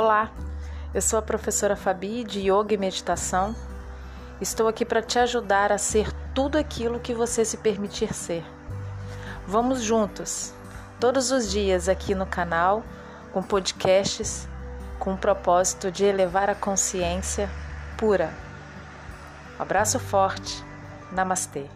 Olá, eu sou a professora Fabi de Yoga e Meditação. Estou aqui para te ajudar a ser tudo aquilo que você se permitir ser. Vamos juntos, todos os dias aqui no canal, com podcasts, com o propósito de elevar a consciência pura. Um abraço forte. Namastê.